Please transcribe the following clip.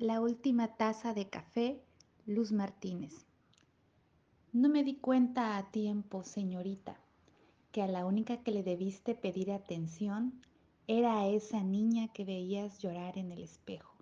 la última taza de café, Luz Martínez. No me di cuenta a tiempo, señorita, que a la única que le debiste pedir atención era a esa niña que veías llorar en el espejo.